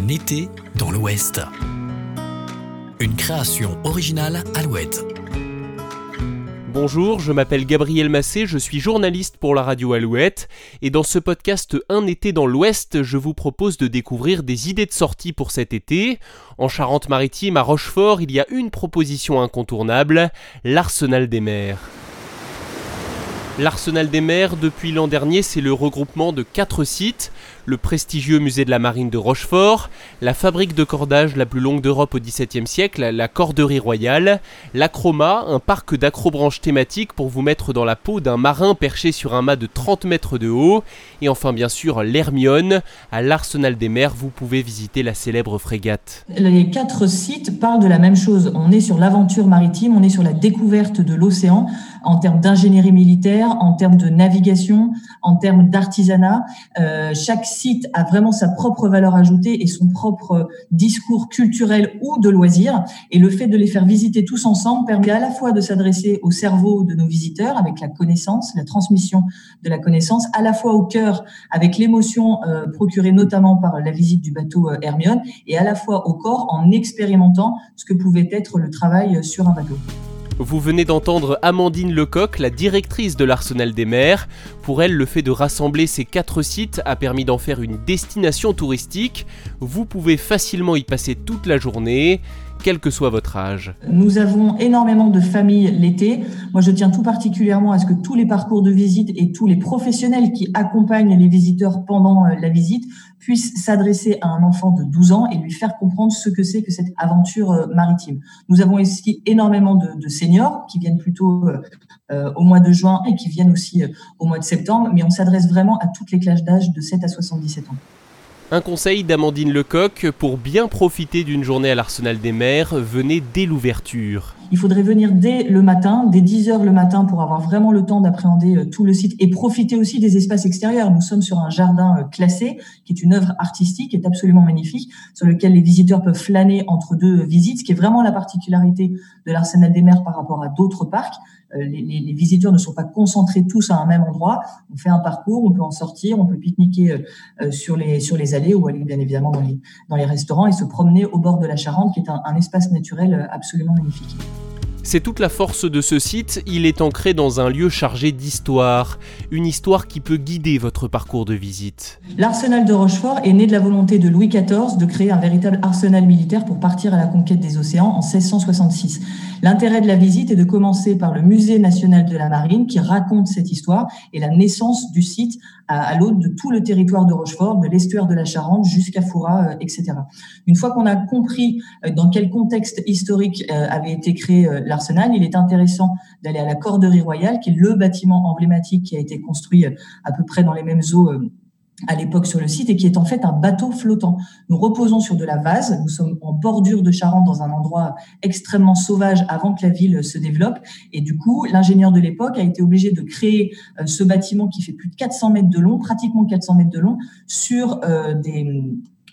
Un été dans l'Ouest. Une création originale Alouette. Bonjour, je m'appelle Gabriel Massé, je suis journaliste pour la radio Alouette, et dans ce podcast Un été dans l'Ouest, je vous propose de découvrir des idées de sortie pour cet été. En Charente-Maritime, à Rochefort, il y a une proposition incontournable, l'Arsenal des mers. L'Arsenal des mers, depuis l'an dernier, c'est le regroupement de quatre sites le prestigieux musée de la marine de Rochefort, la fabrique de cordage la plus longue d'Europe au XVIIe siècle, la Corderie Royale, l'Acroma, un parc d'acrobranches thématiques pour vous mettre dans la peau d'un marin perché sur un mât de 30 mètres de haut, et enfin bien sûr l'Hermione, à l'Arsenal des mers, vous pouvez visiter la célèbre frégate. Les quatre sites parlent de la même chose. On est sur l'aventure maritime, on est sur la découverte de l'océan en termes d'ingénierie militaire, en termes de navigation, en termes d'artisanat. Euh, chaque site a vraiment sa propre valeur ajoutée et son propre discours culturel ou de loisirs. Et le fait de les faire visiter tous ensemble permet à la fois de s'adresser au cerveau de nos visiteurs avec la connaissance, la transmission de la connaissance, à la fois au cœur avec l'émotion euh, procurée notamment par la visite du bateau euh, Hermione et à la fois au corps en expérimentant ce que pouvait être le travail sur un bateau. Vous venez d'entendre Amandine Lecoq, la directrice de l'Arsenal des mers. Pour elle, le fait de rassembler ces quatre sites a permis d'en faire une destination touristique. Vous pouvez facilement y passer toute la journée quel que soit votre âge. Nous avons énormément de familles l'été. Moi, je tiens tout particulièrement à ce que tous les parcours de visite et tous les professionnels qui accompagnent les visiteurs pendant euh, la visite puissent s'adresser à un enfant de 12 ans et lui faire comprendre ce que c'est que cette aventure euh, maritime. Nous avons aussi énormément de, seniors qui viennent plutôt euh, au mois de juin et qui viennent aussi au mois de septembre, mais on s'adresse vraiment à toutes les classes d'âge de 7 à 77 ans. Un conseil d'Amandine Lecoq pour bien profiter d'une journée à l'Arsenal des mers, venez dès l'ouverture. Il faudrait venir dès le matin, dès 10 heures le matin pour avoir vraiment le temps d'appréhender euh, tout le site et profiter aussi des espaces extérieurs. Nous sommes sur un jardin euh, classé qui est une œuvre artistique, est absolument magnifique, sur lequel les visiteurs peuvent flâner entre deux visites, ce qui est vraiment la particularité de l'Arsenal des mers par rapport à d'autres parcs. Euh, les, les, visiteurs ne sont pas concentrés tous à un même endroit. On fait un parcours, on peut en sortir, on peut pique-niquer sur les sur les allées ou aller bien évidemment dans les dans les restaurants et se promener au bord de la Charente, qui est un, un espace naturel absolument magnifique. C'est toute la force de ce site, il est ancré dans un lieu chargé d'histoire, une histoire qui peut guider votre parcours de visite. L'arsenal de Rochefort est né de la volonté de Louis XIV de créer un véritable arsenal militaire pour partir à la conquête des océans en 1666. L'intérêt de la visite est de commencer par le Musée national de la marine qui raconte cette histoire et la naissance du site à, l'autre de tout le territoire de Rochefort, de l'estuaire de la Charente jusqu'à Foura, euh, etc. Une fois qu'on a compris euh, dans quel contexte historique euh, avait été créé l'arsenal, il est intéressant d'aller à la Corderie Royale, qui est le bâtiment emblématique qui a été construit à peu près dans les mêmes eaux à l'époque sur le site et qui est en fait un bateau flottant. Nous reposons sur de la vase, nous sommes en bordure de Charente dans un endroit extrêmement sauvage avant que la ville se développe et du coup l'ingénieur de l'époque a été obligé de créer euh, ce bâtiment qui fait plus de 400 mètres de long, pratiquement 400 mètres de long, sur euh, des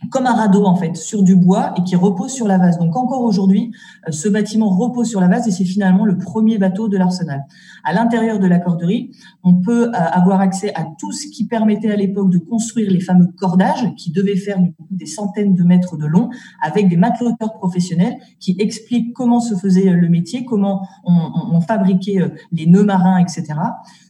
comme un radeau en fait sur du bois et qui repose sur la vase. Donc encore aujourd'hui, euh, ce bâtiment repose sur la vase et c'est finalement le premier bateau de l'arsenal. À l'intérieur de la corderie, on peut euh, avoir accès à tout ce qui permettait à l'époque de construire les fameux cordages qui devaient faire des centaines de mètres de long avec des mateloteurs professionnels qui expliquent comment se faisait le métier, comment on, fabriquait euh, les nœuds marins, etc.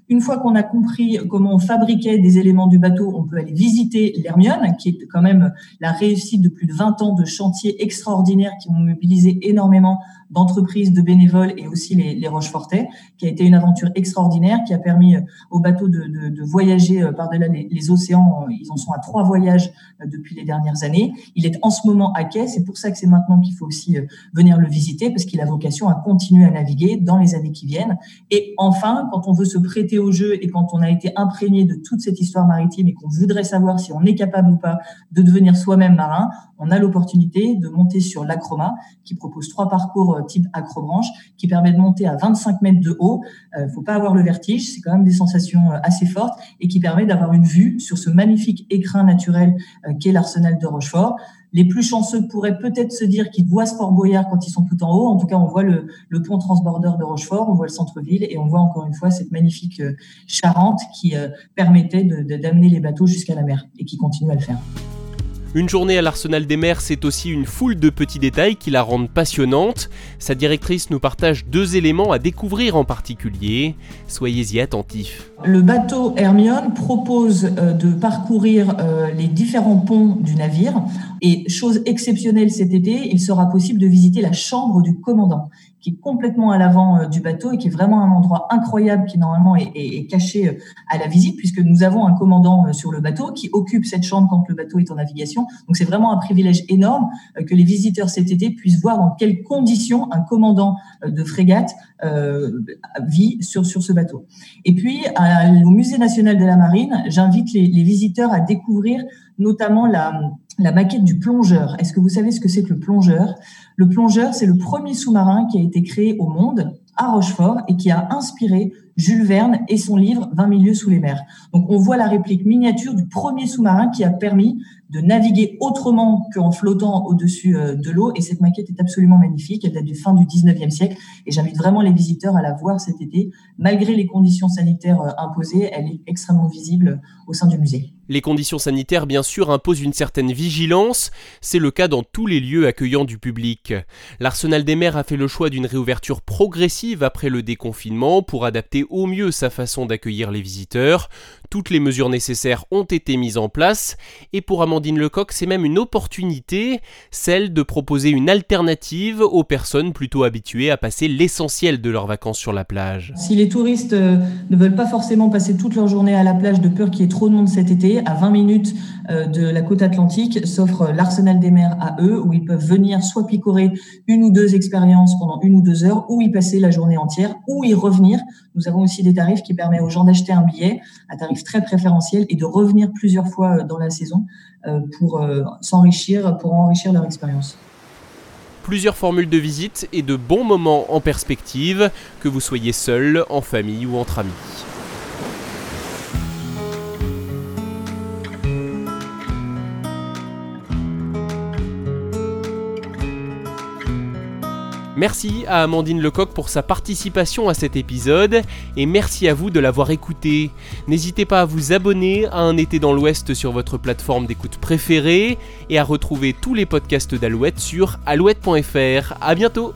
Une fois qu'on a compris comment on fabriquait des éléments du bateau, on peut aller visiter l'Hermione, qui est quand même la réussite de plus de 20 ans de chantiers extraordinaires qui ont mobilisé énormément d'entreprises, de bénévoles et aussi les, les Rochefortais, qui a été une aventure extraordinaire, qui a permis euh, aux bateaux de, voyager euh, par-delà les, les, océans. Euh, ils en sont à trois voyages depuis les dernières années. Il est en ce moment à quai. C'est pour ça que c'est maintenant qu'il faut aussi venir le visiter, parce qu'il a vocation à continuer à naviguer dans les années qui viennent. Et enfin, quand on veut se prêter au jeu et quand on a été imprégné de toute cette histoire maritime et qu'on voudrait savoir si on est capable ou pas de devenir soi-même marin, on a l'opportunité de monter sur l'Acroma, qui propose trois parcours euh, type acrobranche, qui permet de monter à 25 mètres de haut. Il euh, faut pas avoir le vertige, c'est quand même des sensations euh, assez fortes, et qui permet d'avoir une vue sur ce magnifique écrin naturel qu'est l'arsenal de Rochefort. Les plus chanceux pourraient peut-être se dire qu'ils voient ce Fort Boyard quand ils sont tout en haut. En tout cas, on voit le, pont transbordeur de Rochefort, on voit le centre-ville et on voit encore une fois cette magnifique Charente qui permettait d'amener les bateaux jusqu'à la mer et qui continue à le faire. Une journée à l'Arsenal des mers, c'est aussi une foule de petits détails qui la rendent passionnante. Sa directrice nous partage deux éléments à découvrir en particulier. Soyez-y attentifs. Le bateau Hermione propose euh, de parcourir euh, les différents ponts du navire. Et chose exceptionnelle cet été, il sera possible de visiter la chambre du commandant qui est complètement à l'avant euh, du bateau et qui est vraiment un endroit incroyable qui normalement est, caché euh, à la visite puisque nous avons un commandant euh, sur le bateau qui occupe cette chambre quand le bateau est en navigation. Donc c'est vraiment un privilège énorme que les visiteurs cet été puissent voir dans quelles conditions un commandant de frégate vit sur, sur ce bateau. Et puis au Musée national de la marine, j'invite les, les visiteurs à découvrir notamment la, maquette du plongeur. Est-ce que vous savez ce que c'est que le plongeur? Le plongeur, c'est le premier sous-marin qui a été créé au monde à Rochefort et qui a inspiré Jules Verne et son livre 20 milieux sous les mers. Donc on voit la réplique miniature du premier sous-marin qui a permis de naviguer autrement qu'en flottant au-dessus euh, de l'eau. Et cette maquette est absolument magnifique. Elle date du fin du 19e siècle. Et j'invite vraiment les visiteurs à la voir cet été. Malgré les conditions sanitaires euh, imposées, elle est extrêmement visible au sein du musée. Les conditions sanitaires, bien sûr, imposent une certaine vigilance. C'est le cas dans tous les lieux accueillants du public. L'Arsenal des mers a fait le choix d'une réouverture progressive après le déconfinement pour adapter au mieux sa façon d'accueillir les visiteurs. Toutes les mesures nécessaires ont été mises en place et pour Amandine Lecoq, c'est même une opportunité, celle de proposer une alternative aux personnes plutôt habituées à passer l'essentiel de leurs vacances sur la plage. Si les touristes euh, ne veulent pas forcément passer toute leur journée à la plage de peur qu'il y ait trop de monde cet été, à 20 minutes euh, de la côte atlantique s'offre l'Arsenal des mers à eux où ils peuvent venir soit picorer une ou deux expériences pendant une ou deux heures ou y passer la journée entière ou y revenir. Nous avons aussi des tarifs qui permettent aux gens d'acheter un billet à tarif très préférentiel et de revenir plusieurs fois euh, dans la saison euh, pour euh, s'enrichir, pour enrichir leur expérience plusieurs formules de visite et de bons moments en perspective, que vous soyez seul, en famille ou entre amis. Merci à Amandine Lecoq pour sa participation à cet épisode et merci à vous de l'avoir écouté. N'hésitez pas à vous abonner à Un été dans l'Ouest sur votre plateforme d'écoute préférée et à retrouver tous les podcasts d'Alouette sur alouette.fr. À bientôt!